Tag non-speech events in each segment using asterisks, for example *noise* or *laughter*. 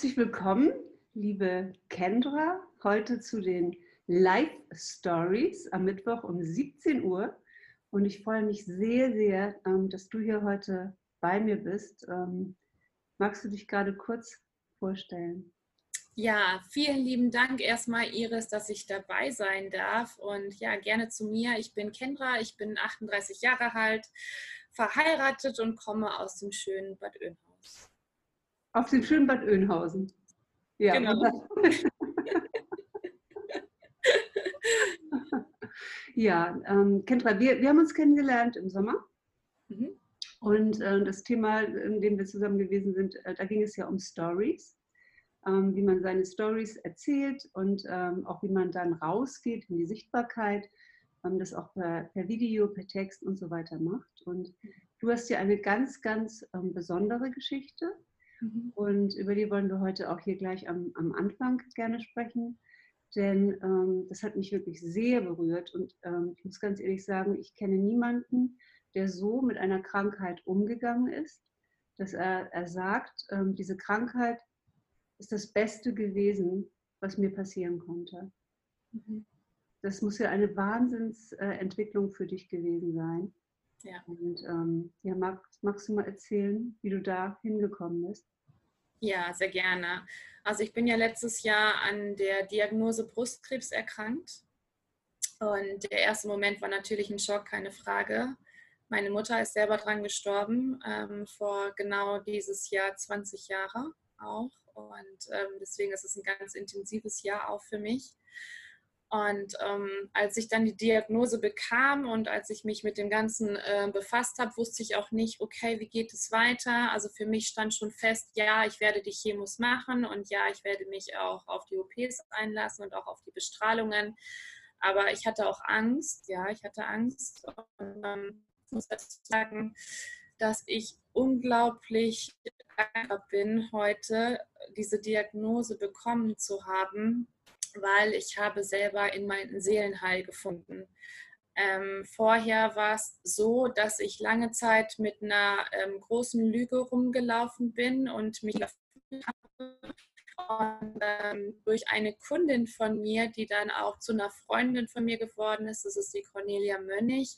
Herzlich willkommen, liebe Kendra, heute zu den Live Stories am Mittwoch um 17 Uhr. Und ich freue mich sehr, sehr, ähm, dass du hier heute bei mir bist. Ähm, magst du dich gerade kurz vorstellen? Ja, vielen lieben Dank erstmal, Iris, dass ich dabei sein darf. Und ja, gerne zu mir. Ich bin Kendra, ich bin 38 Jahre alt, verheiratet und komme aus dem schönen Bad Oeynhaus. Auf dem schönen Bad Oeynhausen. Ja, genau. *laughs* ja, ähm, Kendra, wir, wir haben uns kennengelernt im Sommer. Mhm. Und äh, das Thema, in dem wir zusammen gewesen sind, äh, da ging es ja um Stories ähm, wie man seine Stories erzählt und ähm, auch wie man dann rausgeht in die Sichtbarkeit, ähm, das auch per, per, Video, per Text und so weiter macht. Und du hast ja eine ganz, ganz ähm, besondere Geschichte mhm. und über die wollen wir heute auch hier gleich am, am Anfang gerne sprechen. Denn ähm, das hat mich wirklich sehr berührt und ähm, ich muss ganz ehrlich sagen, ich kenne niemanden, der so mit einer Krankheit umgegangen ist, dass er, er sagt, diese Krankheit ist das Beste gewesen, was mir passieren konnte. Mhm. Das muss ja eine Wahnsinnsentwicklung für dich gewesen sein. Ja. Und ähm, ja, magst, magst du mal erzählen, wie du da hingekommen bist? Ja, sehr gerne. Also ich bin ja letztes Jahr an der Diagnose Brustkrebs erkrankt. Und der erste Moment war natürlich ein Schock, keine Frage. Meine Mutter ist selber dran gestorben, ähm, vor genau dieses Jahr 20 Jahre auch. Und ähm, deswegen ist es ein ganz intensives Jahr auch für mich. Und ähm, als ich dann die Diagnose bekam und als ich mich mit dem Ganzen äh, befasst habe, wusste ich auch nicht, okay, wie geht es weiter? Also für mich stand schon fest, ja, ich werde die Chemos machen und ja, ich werde mich auch auf die OPs einlassen und auch auf die Bestrahlungen. Aber ich hatte auch Angst, ja, ich hatte Angst. Und ähm, ich muss dazu sagen, dass ich unglaublich dankbar bin, heute diese Diagnose bekommen zu haben, weil ich habe selber in meinen Seelenheil gefunden. Ähm, vorher war es so, dass ich lange Zeit mit einer ähm, großen Lüge rumgelaufen bin und mich. Und ähm, durch eine Kundin von mir, die dann auch zu einer Freundin von mir geworden ist, das ist die Cornelia Mönnig,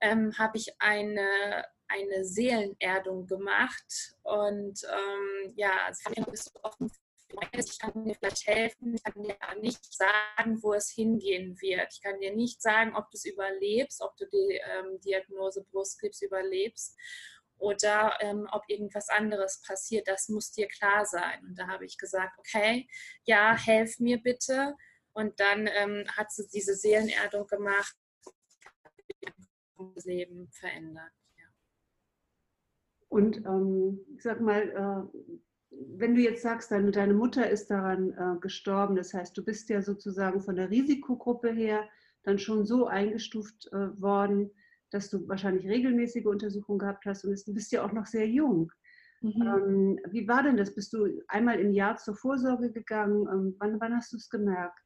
ähm, habe ich eine eine Seelenerdung gemacht. Und ähm, ja, also ich bist du offen ich kann dir vielleicht helfen, ich kann dir nicht sagen, wo es hingehen wird. Ich kann dir nicht sagen, ob du es überlebst, ob du die ähm, Diagnose Brustkrebs überlebst oder ähm, ob irgendwas anderes passiert. Das muss dir klar sein. Und da habe ich gesagt, okay, ja, helf mir bitte. Und dann ähm, hat sie diese Seelenerdung gemacht, das Leben verändert. Und ähm, ich sag mal, äh, wenn du jetzt sagst, deine, deine Mutter ist daran äh, gestorben, das heißt, du bist ja sozusagen von der Risikogruppe her dann schon so eingestuft äh, worden, dass du wahrscheinlich regelmäßige Untersuchungen gehabt hast und du bist ja auch noch sehr jung. Mhm. Ähm, wie war denn das? Bist du einmal im Jahr zur Vorsorge gegangen? Ähm, wann, wann hast du es gemerkt?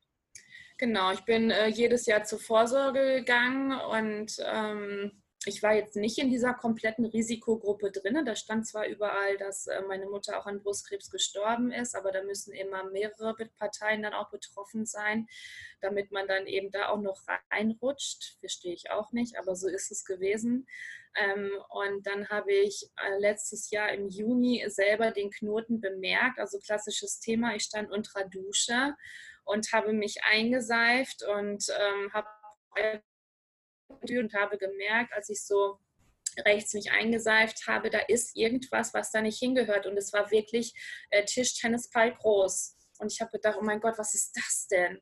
Genau, ich bin äh, jedes Jahr zur Vorsorge gegangen und ähm, ich war jetzt nicht in dieser kompletten Risikogruppe drin. Da stand zwar überall, dass äh, meine Mutter auch an Brustkrebs gestorben ist, aber da müssen immer mehrere Parteien dann auch betroffen sein, damit man dann eben da auch noch reinrutscht. Verstehe ich auch nicht, aber so ist es gewesen. Ähm, und dann habe ich äh, letztes Jahr im Juni selber den Knoten bemerkt, also klassisches Thema. Ich stand unter Dusche und habe mich eingeseift und ähm, habe und habe gemerkt, als ich so rechts mich eingeseift habe, da ist irgendwas, was da nicht hingehört. Und es war wirklich äh, Tischtennisball groß. Und ich habe gedacht, oh mein Gott, was ist das denn?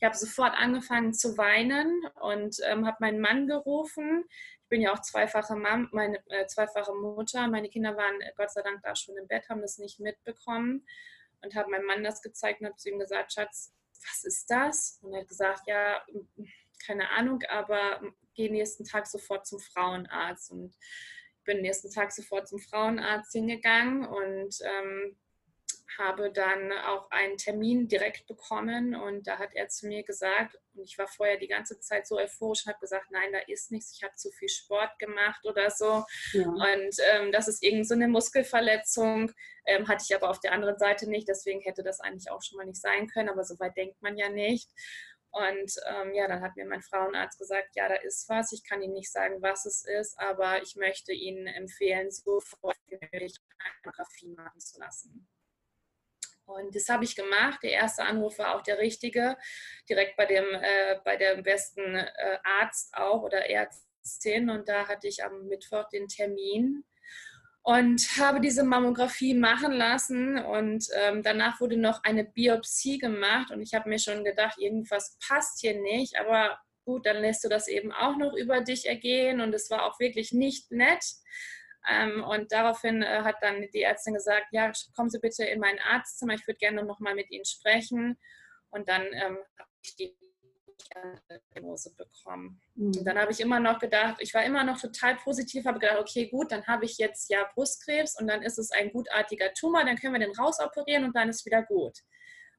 Ich habe sofort angefangen zu weinen und ähm, habe meinen Mann gerufen. Ich bin ja auch zweifache, Mom, meine, äh, zweifache Mutter. Meine Kinder waren äh, Gott sei Dank da schon im Bett, haben das nicht mitbekommen. Und habe meinem Mann das gezeigt und habe zu ihm gesagt, Schatz, was ist das? Und er hat gesagt, ja, keine Ahnung, aber gehe nächsten Tag sofort zum Frauenarzt. Und bin nächsten Tag sofort zum Frauenarzt hingegangen und ähm, habe dann auch einen Termin direkt bekommen und da hat er zu mir gesagt, und ich war vorher die ganze Zeit so euphorisch und habe gesagt, nein, da ist nichts, ich habe zu viel Sport gemacht oder so. Ja. Und ähm, das ist irgend so eine Muskelverletzung, ähm, hatte ich aber auf der anderen Seite nicht, deswegen hätte das eigentlich auch schon mal nicht sein können, aber so weit denkt man ja nicht. Und ähm, ja, dann hat mir mein Frauenarzt gesagt, ja, da ist was. Ich kann Ihnen nicht sagen, was es ist, aber ich möchte Ihnen empfehlen, sofort eine Mammographie machen zu lassen. Und das habe ich gemacht. Der erste Anruf war auch der richtige, direkt bei dem, äh, bei dem besten äh, Arzt auch oder Ärztin. Und da hatte ich am Mittwoch den Termin und habe diese Mammographie machen lassen. Und ähm, danach wurde noch eine Biopsie gemacht. Und ich habe mir schon gedacht, irgendwas passt hier nicht. Aber gut, dann lässt du das eben auch noch über dich ergehen. Und es war auch wirklich nicht nett. Ähm, und daraufhin äh, hat dann die Ärztin gesagt, ja, kommen Sie bitte in mein Arztzimmer, ich würde gerne noch mal mit Ihnen sprechen. Und dann ähm, habe ich die Diagnose bekommen. Mhm. Und dann habe ich immer noch gedacht, ich war immer noch total positiv, habe gedacht, okay, gut, dann habe ich jetzt ja Brustkrebs und dann ist es ein gutartiger Tumor, dann können wir den rausoperieren und dann ist wieder gut.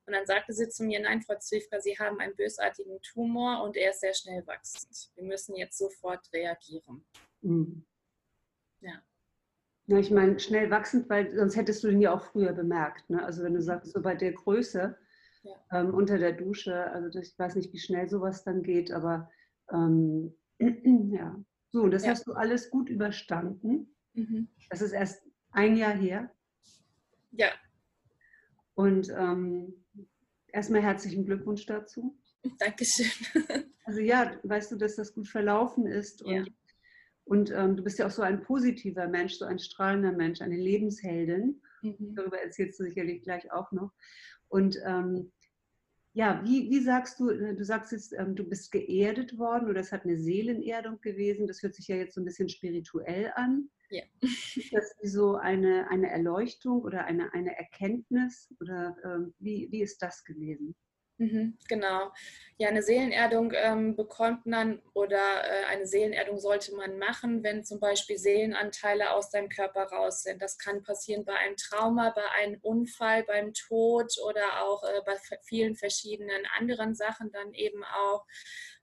Und dann sagte sie zu mir, nein, Frau Zwiefka, Sie haben einen bösartigen Tumor und er ist sehr schnell wachsend. Wir müssen jetzt sofort reagieren. Mhm. Ja. Ja, ich meine, schnell wachsend, weil sonst hättest du den ja auch früher bemerkt. Ne? Also wenn du sagst, so bei der Größe ja. ähm, unter der Dusche, also das, ich weiß nicht, wie schnell sowas dann geht, aber ähm, *clears throat* ja. So, das ja. hast du alles gut überstanden. Mhm. Das ist erst ein Jahr her. Ja. Und ähm, erstmal herzlichen Glückwunsch dazu. Dankeschön. *laughs* Also ja, weißt du, dass das gut verlaufen ist und ja. Und ähm, du bist ja auch so ein positiver Mensch, so ein strahlender Mensch, eine Lebensheldin. Mhm. Darüber erzählst du sicherlich gleich auch noch. Und ähm, ja, wie, wie sagst du, äh, du sagst jetzt, ähm, du bist geerdet worden oder es hat eine Seelenerdung gewesen. Das hört sich ja jetzt so ein bisschen spirituell an. Ja. Ist das wie so eine, eine Erleuchtung oder eine, eine Erkenntnis oder ähm, wie, wie ist das gewesen? Mhm, genau. Ja, eine Seelenerdung ähm, bekommt man oder äh, eine Seelenerdung sollte man machen, wenn zum Beispiel Seelenanteile aus deinem Körper raus sind. Das kann passieren bei einem Trauma, bei einem Unfall, beim Tod oder auch äh, bei vielen verschiedenen anderen Sachen dann eben auch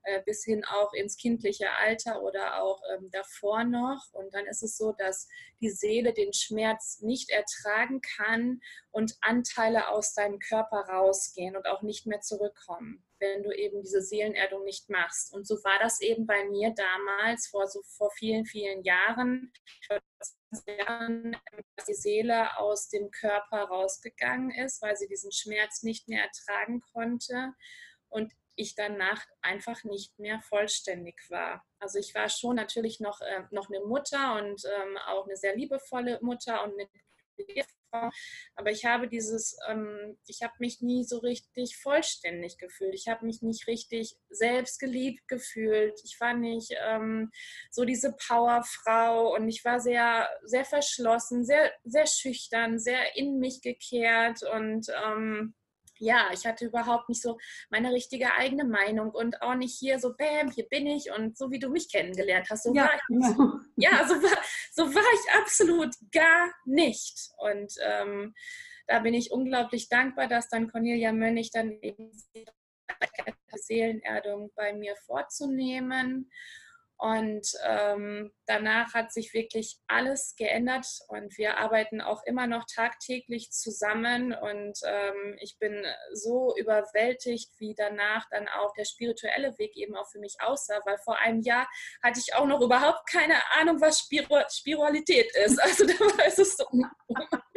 äh, bis hin auch ins kindliche Alter oder auch ähm, davor noch. Und dann ist es so, dass die Seele den Schmerz nicht ertragen kann und Anteile aus deinem Körper rausgehen und auch nicht mehr zurückkommen wenn du eben diese Seelenerdung nicht machst. Und so war das eben bei mir damals, vor, so, vor vielen, vielen Jahren, dass die Seele aus dem Körper rausgegangen ist, weil sie diesen Schmerz nicht mehr ertragen konnte. Und ich danach einfach nicht mehr vollständig war. Also ich war schon natürlich noch, äh, noch eine Mutter und ähm, auch eine sehr liebevolle Mutter und eine Frau, aber ich habe dieses, ähm, ich habe mich nie so richtig vollständig gefühlt. Ich habe mich nicht richtig selbst geliebt gefühlt. Ich war nicht ähm, so diese Powerfrau und ich war sehr, sehr verschlossen, sehr, sehr schüchtern, sehr in mich gekehrt und ähm, ja, ich hatte überhaupt nicht so meine richtige eigene Meinung und auch nicht hier so, bam, hier bin ich und so wie du mich kennengelernt hast. So ja, war ich, genau. ja so, war, so war ich absolut gar nicht. Und ähm, da bin ich unglaublich dankbar, dass dann Cornelia Mönnig dann eben Seelenerdung bei mir vorzunehmen. Und ähm, danach hat sich wirklich alles geändert und wir arbeiten auch immer noch tagtäglich zusammen. Und ähm, ich bin so überwältigt, wie danach dann auch der spirituelle Weg eben auch für mich aussah, weil vor einem Jahr hatte ich auch noch überhaupt keine Ahnung, was Spiru Spiritualität ist. Also *laughs* da war es so. *laughs*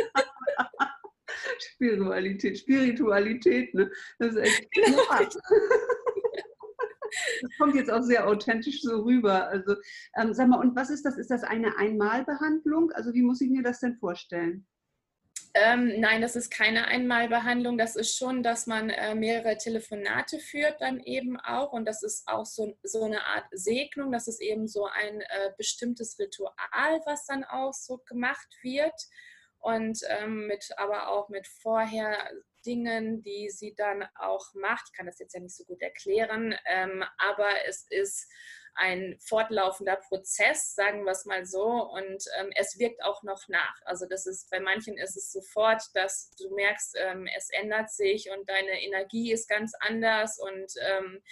Spiritualität, Spiritualität, ne? Das ist echt genau. *laughs* Das kommt jetzt auch sehr authentisch so rüber. Also ähm, sag mal, und was ist das? Ist das eine Einmalbehandlung? Also wie muss ich mir das denn vorstellen? Ähm, nein, das ist keine Einmalbehandlung. Das ist schon, dass man äh, mehrere Telefonate führt dann eben auch. Und das ist auch so, so eine Art Segnung. Das ist eben so ein äh, bestimmtes Ritual, was dann auch so gemacht wird und ähm, mit, aber auch mit vorher Dingen, die sie dann auch macht. Ich kann das jetzt ja nicht so gut erklären, ähm, aber es ist ein fortlaufender Prozess, sagen wir es mal so, und ähm, es wirkt auch noch nach. Also das ist bei manchen ist es sofort, dass du merkst, ähm, es ändert sich und deine Energie ist ganz anders und ähm,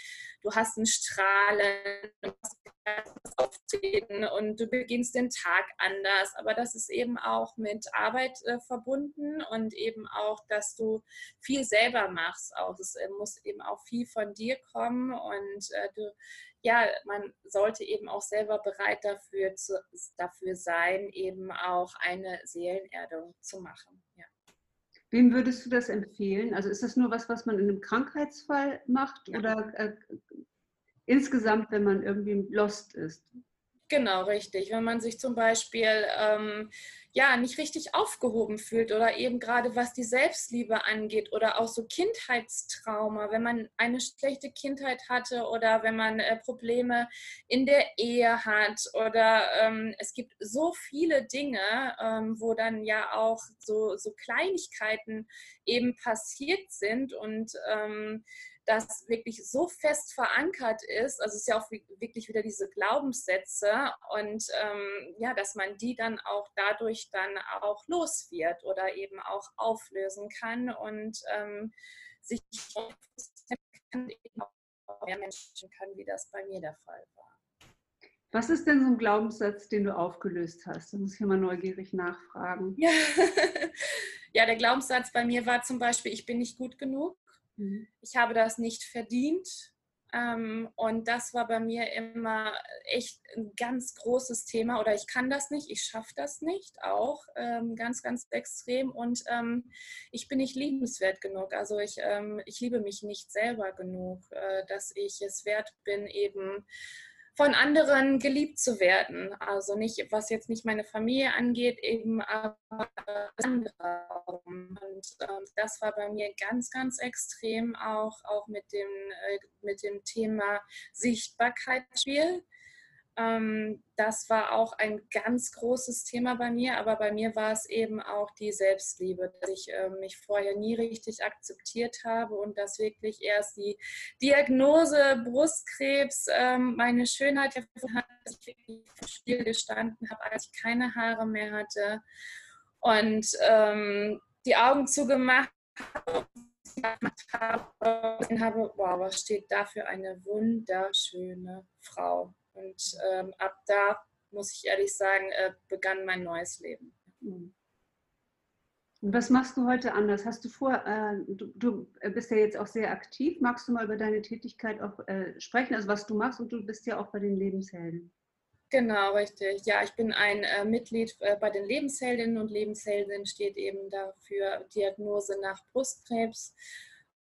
du hast ein Strahlen, Auftreten und du beginnst den Tag anders. Aber das ist eben auch mit Arbeit äh, verbunden und eben auch, dass du viel selber machst. Auch es äh, muss eben auch viel von dir kommen und äh, du ja, man sollte eben auch selber bereit dafür, zu, dafür sein, eben auch eine Seelenerdung zu machen. Ja. Wem würdest du das empfehlen? Also ist das nur was, was man in einem Krankheitsfall macht ja. oder äh, insgesamt, wenn man irgendwie lost ist? Genau, richtig. Wenn man sich zum Beispiel ähm, ja nicht richtig aufgehoben fühlt oder eben gerade was die Selbstliebe angeht oder auch so Kindheitstrauma, wenn man eine schlechte Kindheit hatte oder wenn man äh, Probleme in der Ehe hat oder ähm, es gibt so viele Dinge, ähm, wo dann ja auch so, so Kleinigkeiten eben passiert sind und ähm, das wirklich so fest verankert ist, also es ist ja auch wirklich wieder diese Glaubenssätze und ähm, ja, dass man die dann auch dadurch dann auch los wird oder eben auch auflösen kann und ähm, sich kann, auch mehr Menschen kann, wie das bei mir der Fall war. Was ist denn so ein Glaubenssatz, den du aufgelöst hast? Da muss ich mal neugierig nachfragen. Ja. *laughs* ja, der Glaubenssatz bei mir war zum Beispiel, ich bin nicht gut genug. Mhm. Ich habe das nicht verdient. Ähm, und das war bei mir immer echt ein ganz großes Thema. Oder ich kann das nicht, ich schaffe das nicht, auch ähm, ganz, ganz extrem. Und ähm, ich bin nicht liebenswert genug. Also ich, ähm, ich liebe mich nicht selber genug, äh, dass ich es wert bin, eben von anderen geliebt zu werden. Also nicht, was jetzt nicht meine Familie angeht, eben aber andere. Und ähm, das war bei mir ganz, ganz extrem auch, auch mit, dem, äh, mit dem Thema Sichtbarkeitsspiel. Ähm, das war auch ein ganz großes Thema bei mir, aber bei mir war es eben auch die Selbstliebe, dass ich äh, mich vorher nie richtig akzeptiert habe und dass wirklich erst die Diagnose Brustkrebs ähm, meine Schönheit hervorgehoben hat, dass ich wirklich still gestanden habe, als ich keine Haare mehr hatte und ähm, die Augen zugemacht habe, wow, was steht da für eine wunderschöne Frau. Und ähm, ab da, muss ich ehrlich sagen, äh, begann mein neues Leben. Mhm. Und was machst du heute anders? Hast du vor, äh, du, du, bist ja jetzt auch sehr aktiv, magst du mal über deine Tätigkeit auch äh, sprechen, also was du machst und du bist ja auch bei den Lebenshelden. Genau, richtig. Ja, ich bin ein äh, Mitglied äh, bei den Lebensheldinnen und Lebensheldinnen steht eben dafür Diagnose nach Brustkrebs.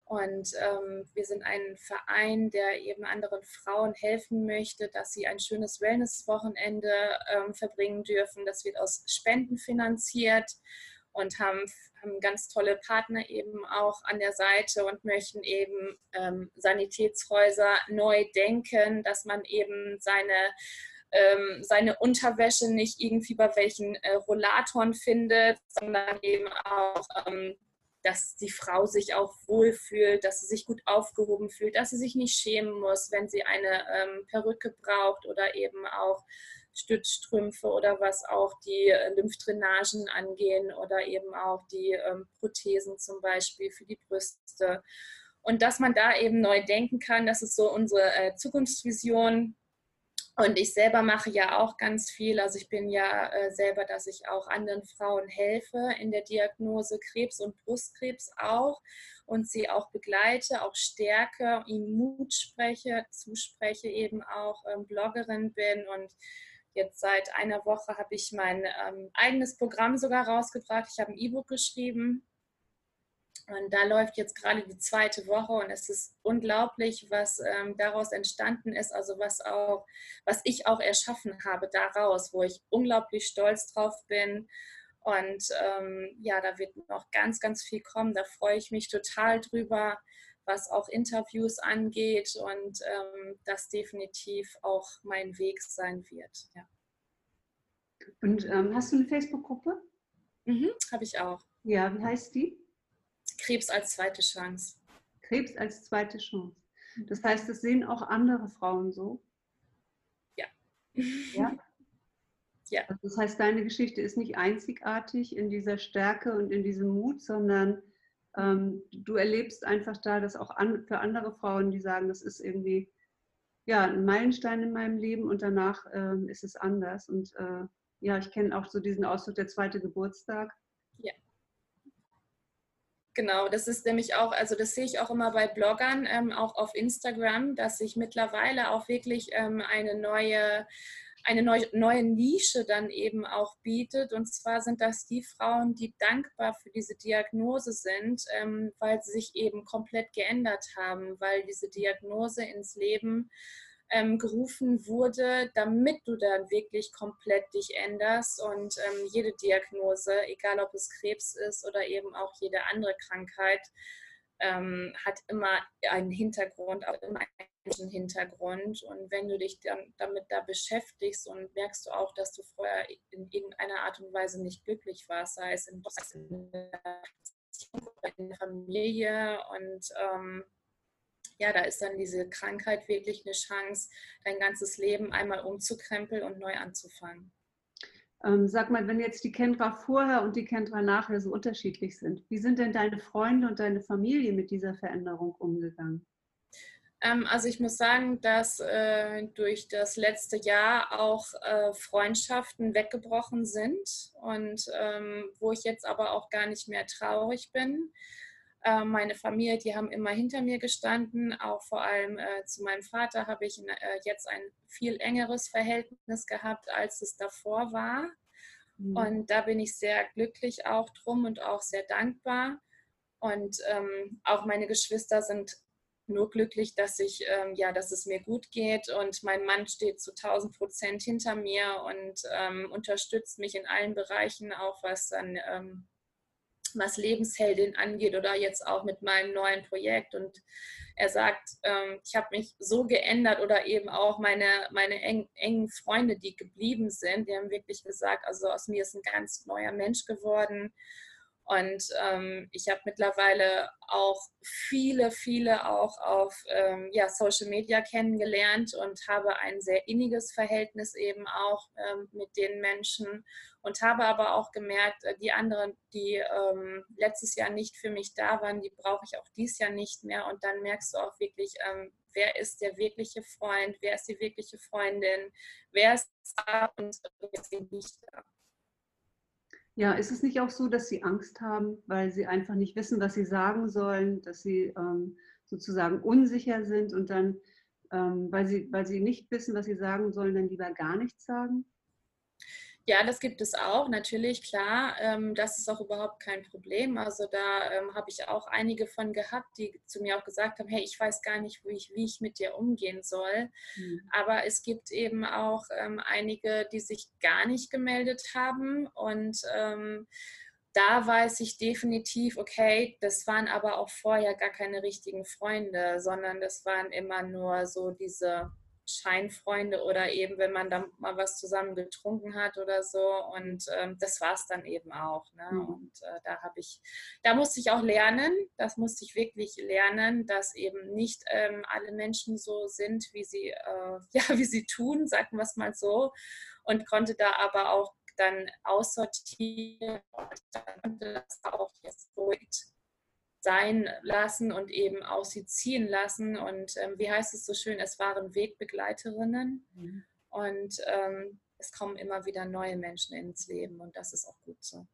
Und ähm, wir sind ein Verein, der eben anderen Frauen helfen möchte, dass sie ein schönes Wellnesswochenende ähm, verbringen dürfen. Das wird aus Spenden finanziert und haben, haben ganz tolle Partner eben auch an der Seite und möchten eben ähm, Sanitätshäuser neu denken, dass man eben seine ähm, seine Unterwäsche nicht irgendwie bei welchen äh, Rollatoren findet, sondern eben auch ähm, dass die Frau sich auch wohlfühlt, dass sie sich gut aufgehoben fühlt, dass sie sich nicht schämen muss, wenn sie eine ähm, Perücke braucht oder eben auch Stützstrümpfe oder was auch die äh, Lymphdrainagen angehen oder eben auch die ähm, Prothesen zum Beispiel für die Brüste. Und dass man da eben neu denken kann, das ist so unsere äh, Zukunftsvision, und ich selber mache ja auch ganz viel. Also ich bin ja äh, selber, dass ich auch anderen Frauen helfe in der Diagnose Krebs und Brustkrebs auch und sie auch begleite, auch stärke, ihnen Mut spreche, zuspreche, eben auch ähm, Bloggerin bin und Jetzt seit einer Woche habe ich mein ähm, eigenes Programm sogar rausgebracht. Ich habe ein E-Book geschrieben und da läuft jetzt gerade die zweite Woche und es ist unglaublich, was ähm, daraus entstanden ist, also was auch, was ich auch erschaffen habe daraus, wo ich unglaublich stolz drauf bin. Und ähm, ja, da wird noch ganz, ganz viel kommen. Da freue ich mich total drüber, was auch Interviews angeht und ähm, das definitiv auch mein Weg sein wird. Ja. Und ähm, hast du eine Facebook-Gruppe? Mhm, habe ich auch. Ja, wie heißt die? Krebs als zweite Chance. Krebs als zweite Chance. Das heißt, das sehen auch andere Frauen so? Ja. Ja? *laughs* Ja. Also das heißt, deine Geschichte ist nicht einzigartig in dieser Stärke und in diesem Mut, sondern ähm, du erlebst einfach da, dass auch an, für andere Frauen, die sagen, das ist irgendwie ja, ein Meilenstein in meinem Leben und danach ähm, ist es anders. Und äh, ja, ich kenne auch so diesen Ausdruck der zweite Geburtstag. Ja. Genau, das ist nämlich auch, also das sehe ich auch immer bei Bloggern, ähm, auch auf Instagram, dass sich mittlerweile auch wirklich ähm, eine neue eine neue Nische dann eben auch bietet. Und zwar sind das die Frauen, die dankbar für diese Diagnose sind, ähm, weil sie sich eben komplett geändert haben, weil diese Diagnose ins Leben ähm, gerufen wurde, damit du dann wirklich komplett dich änderst und ähm, jede Diagnose, egal ob es Krebs ist oder eben auch jede andere Krankheit, ähm, hat immer einen Hintergrund, auch immer einen Hintergrund. Und wenn du dich dann damit da beschäftigst und merkst du auch, dass du vorher in irgendeiner Art und Weise nicht glücklich warst, sei es in, in der Familie und ähm, ja, da ist dann diese Krankheit wirklich eine Chance, dein ganzes Leben einmal umzukrempeln und neu anzufangen. Ähm, sag mal, wenn jetzt die Kendra vorher und die Kendra nachher so unterschiedlich sind, wie sind denn deine Freunde und deine Familie mit dieser Veränderung umgegangen? Ähm, also ich muss sagen, dass äh, durch das letzte Jahr auch äh, Freundschaften weggebrochen sind und ähm, wo ich jetzt aber auch gar nicht mehr traurig bin. Äh, meine Familie, die haben immer hinter mir gestanden. Auch vor allem äh, zu meinem Vater habe ich äh, jetzt ein viel engeres Verhältnis gehabt, als es davor war. Mhm. Und da bin ich sehr glücklich auch drum und auch sehr dankbar. Und ähm, auch meine Geschwister sind nur glücklich, dass ich ähm, ja, dass es mir gut geht und mein Mann steht zu 1000 Prozent hinter mir und ähm, unterstützt mich in allen Bereichen, auch was dann ähm, was Lebensheldin angeht oder jetzt auch mit meinem neuen Projekt. Und er sagt, ähm, ich habe mich so geändert oder eben auch meine, meine eng, engen Freunde, die geblieben sind, die haben wirklich gesagt, also aus mir ist ein ganz neuer Mensch geworden. Und ähm, ich habe mittlerweile auch viele, viele auch auf ähm, ja, Social Media kennengelernt und habe ein sehr inniges Verhältnis eben auch ähm, mit den Menschen und habe aber auch gemerkt, äh, die anderen, die ähm, letztes Jahr nicht für mich da waren, die brauche ich auch dieses Jahr nicht mehr. Und dann merkst du auch wirklich, ähm, wer ist der wirkliche Freund, wer ist die wirkliche Freundin, wer ist da und wer ist nicht da. Ja, ist es nicht auch so, dass sie Angst haben, weil sie einfach nicht wissen, was sie sagen sollen, dass sie ähm, sozusagen unsicher sind und dann, ähm, weil, sie, weil sie nicht wissen, was sie sagen sollen, dann lieber gar nichts sagen? Ja, das gibt es auch, natürlich, klar. Ähm, das ist auch überhaupt kein Problem. Also da ähm, habe ich auch einige von gehabt, die zu mir auch gesagt haben, hey, ich weiß gar nicht, wie ich, wie ich mit dir umgehen soll. Mhm. Aber es gibt eben auch ähm, einige, die sich gar nicht gemeldet haben. Und ähm, da weiß ich definitiv, okay, das waren aber auch vorher gar keine richtigen Freunde, sondern das waren immer nur so diese Scheinfreunde oder eben, wenn man dann mal was zusammen getrunken hat oder so. Und ähm, das war es dann eben auch. Ne? Mhm. Und äh, da habe ich, da musste ich auch lernen, das musste ich wirklich lernen, dass eben nicht ähm, alle Menschen so sind, wie sie, äh, *laughs* ja, wie sie tun, sagen wir es mal so. Und konnte da aber auch dann aussortieren und dann das auch jetzt ruhig sein lassen und eben aus sie ziehen lassen. Und ähm, wie heißt es so schön, es waren Wegbegleiterinnen mhm. und ähm, es kommen immer wieder neue Menschen ins Leben und das ist auch gut so.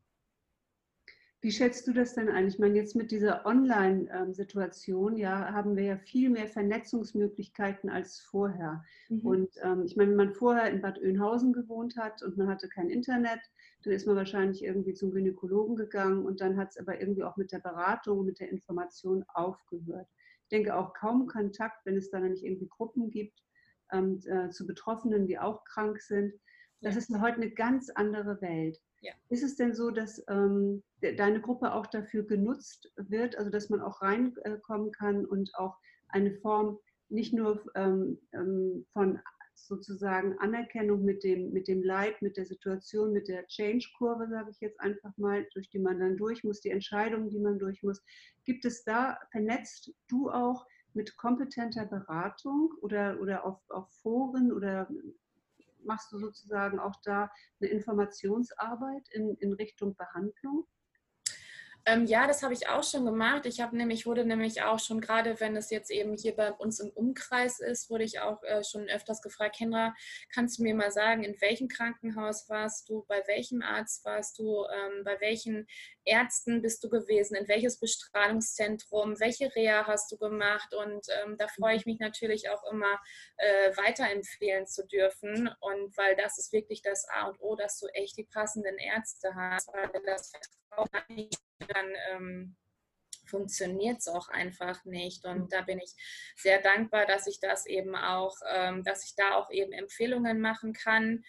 Wie schätzt du das denn ein? Ich meine, jetzt mit dieser Online-Situation, ja, haben wir ja viel mehr Vernetzungsmöglichkeiten als vorher. Mhm. Und ähm, ich meine, wenn man vorher in Bad Oeynhausen gewohnt hat und man hatte kein Internet, dann ist man wahrscheinlich irgendwie zum Gynäkologen gegangen und dann hat es aber irgendwie auch mit der Beratung, mit der Information aufgehört. Ich denke auch kaum Kontakt, wenn es dann nicht irgendwie Gruppen gibt ähm, äh, zu Betroffenen, die auch krank sind. Das ist heute eine ganz andere Welt. Ja. Ist es denn so, dass ähm, deine Gruppe auch dafür genutzt wird, also dass man auch reinkommen kann und auch eine Form nicht nur ähm, ähm, von sozusagen Anerkennung mit dem, mit dem Leid, mit der Situation, mit der Change-Kurve, sage ich jetzt einfach mal, durch die man dann durch muss, die Entscheidungen, die man durch muss. Gibt es da, vernetzt du auch mit kompetenter Beratung oder, oder auf, auf Foren oder machst du sozusagen auch da eine Informationsarbeit in, in Richtung Behandlung? Ähm, ja, das habe ich auch schon gemacht. Ich habe nämlich, wurde nämlich auch schon, gerade wenn es jetzt eben hier bei uns im Umkreis ist, wurde ich auch äh, schon öfters gefragt, Kendra, kannst du mir mal sagen, in welchem Krankenhaus warst du, bei welchem Arzt warst du, ähm, bei welchen Ärzten bist du gewesen, in welches Bestrahlungszentrum, welche Reha hast du gemacht? Und ähm, da freue ich mich natürlich auch immer, äh, weiterempfehlen zu dürfen. Und weil das ist wirklich das A und O, dass du echt die passenden Ärzte hast, weil das auch nicht dann ähm, funktioniert es auch einfach nicht. Und da bin ich sehr dankbar, dass ich das eben auch, ähm, dass ich da auch eben Empfehlungen machen kann.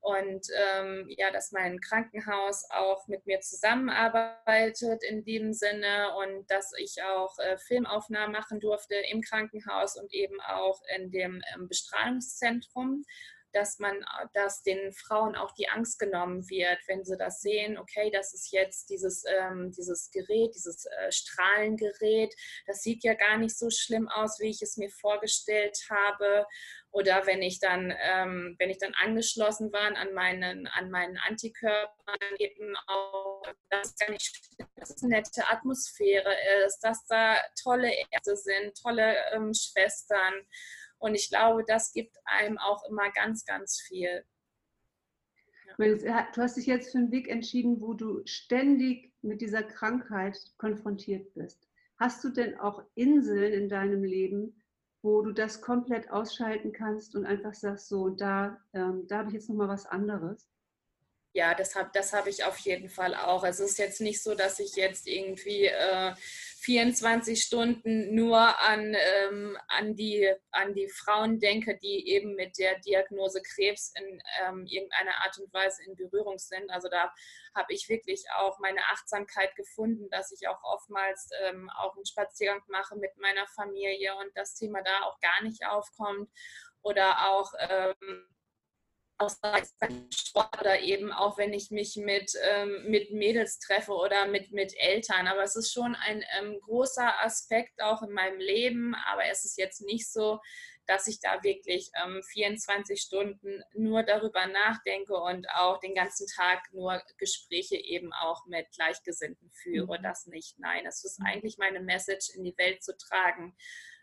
Und ähm, ja, dass mein Krankenhaus auch mit mir zusammenarbeitet in dem Sinne und dass ich auch äh, Filmaufnahmen machen durfte im Krankenhaus und eben auch in dem ähm, Bestrahlungszentrum dass man, dass den Frauen auch die Angst genommen wird, wenn sie das sehen, okay, das ist jetzt dieses, ähm, dieses Gerät, dieses äh, Strahlengerät, das sieht ja gar nicht so schlimm aus, wie ich es mir vorgestellt habe. Oder wenn ich dann, ähm, wenn ich dann angeschlossen war an meinen, an meinen Antikörpern, eben auch, dass es eine nette Atmosphäre ist, dass da tolle Ärzte sind, tolle ähm, Schwestern und ich glaube, das gibt einem auch immer ganz, ganz viel. Du hast dich jetzt für einen Weg entschieden, wo du ständig mit dieser Krankheit konfrontiert bist. Hast du denn auch Inseln in deinem Leben, wo du das komplett ausschalten kannst und einfach sagst, so, da, ähm, da habe ich jetzt nochmal was anderes? Ja, das habe das hab ich auf jeden Fall auch. Es ist jetzt nicht so, dass ich jetzt irgendwie äh, 24 Stunden nur an, ähm, an, die, an die Frauen denke, die eben mit der Diagnose Krebs in ähm, irgendeiner Art und Weise in Berührung sind. Also da habe ich wirklich auch meine Achtsamkeit gefunden, dass ich auch oftmals ähm, auch einen Spaziergang mache mit meiner Familie und das Thema da auch gar nicht aufkommt. Oder auch auch beim Sport oder eben auch wenn ich mich mit, ähm, mit Mädels treffe oder mit, mit Eltern. Aber es ist schon ein ähm, großer Aspekt auch in meinem Leben. Aber es ist jetzt nicht so, dass ich da wirklich ähm, 24 Stunden nur darüber nachdenke und auch den ganzen Tag nur Gespräche eben auch mit Gleichgesinnten führe. Mhm. Das nicht. Nein, es ist eigentlich meine Message in die Welt zu tragen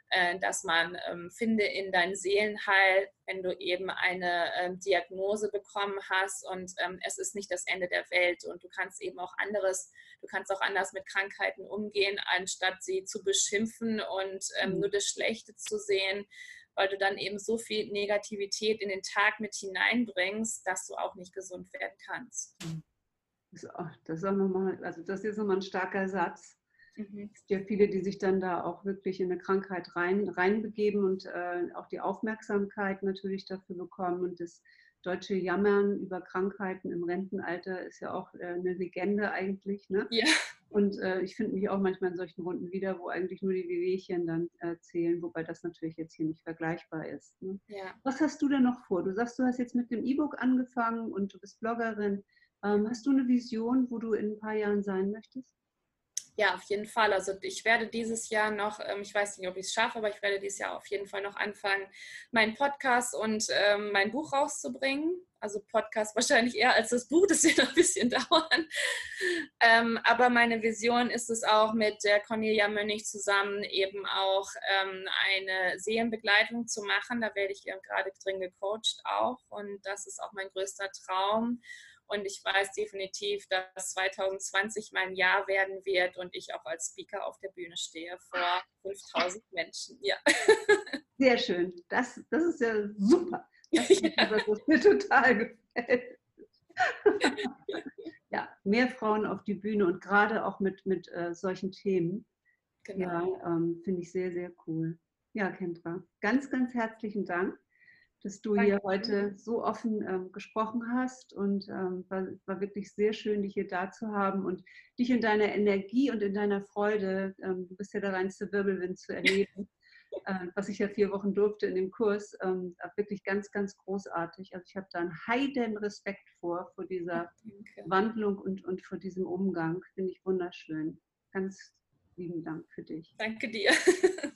äh, dass man ähm, finde in dein Seelenheil, wenn du eben eine ähm, Diagnose bekommen hast und ähm, es ist nicht das Ende der Welt und du kannst eben auch anderes, du kannst auch anders mit Krankheiten umgehen, anstatt sie zu beschimpfen und mhm. nur das Schlechte zu sehen, weil du dann eben so viel Negativität in den Tag mit hineinbringst, dass du auch nicht gesund werden kannst. Das ist auch, das ist auch nochmal, also das ist nochmal ein starker Satz Mhm. Es gibt ja viele, die sich dann da auch wirklich in eine Krankheit rein, reinbegeben und äh, auch die Aufmerksamkeit natürlich dafür bekommen. Und das deutsche Jammern über Krankheiten im Rentenalter ist ja auch äh, eine Legende eigentlich. Ne? Ja. Und äh, ich finde mich auch manchmal in solchen Runden wieder, wo eigentlich nur die Wehwehchen dann äh, zählen, wobei das natürlich jetzt hier nicht vergleichbar ist. Ne? Ja. Was hast du denn noch vor? Du sagst, du hast jetzt mit dem E-Book angefangen und du bist Bloggerin. Ähm, hast du eine Vision, wo du in ein paar Jahren sein möchtest? Ja, auf jeden Fall. Also ich werde dieses Jahr noch, ähm, ich weiß nicht, ob ich es schaffe, aber ich werde dieses Jahr auf jeden Fall noch anfangen, meinen Podcast und ähm, mein Buch rauszubringen. Also Podcast *laughs* wahrscheinlich eher als das Buch, das wird ein bisschen *laughs* dauern. Ähm, aber meine Vision ist es auch mit der Cornelia Mönnig zusammen eben auch eine Seelenbegleitung zu machen. Da werde ich gerade drin gecoacht auch und das ist auch mein größter Traum. Und ich weiß definitiv, dass 2020 mein Jahr werden wird und ich auch als Speaker auf der Bühne stehe vor 5000 Menschen. Ja. *laughs* Sehr schön. Das, das ist ja super. Das, ist *laughs* ja. Das, mir total gefällt. *laughs* ja, mehr Frauen auf die Bühne und gerade auch mit, mit äh, solchen Themen. Genau. Ja, ähm, finde ich sehr, sehr cool. Ja, Kendra, ganz, ganz herzlichen Dank dass du Danke. hier heute so offen ähm, gesprochen hast und ähm, war, war, wirklich sehr schön, dich hier da zu haben und dich in deiner Energie und in deiner Freude, ähm, du bist ja der reinste Wirbelwind zu erleben. *laughs* äh, was ich ja vier Wochen durfte in dem Kurs, ähm, wirklich ganz, ganz großartig. Also ich habe da einen heiden Respekt vor, vor dieser Danke. Wandlung und, und vor diesem Umgang. Finde ich wunderschön. Ganz lieben Dank für dich. Danke dir. *laughs*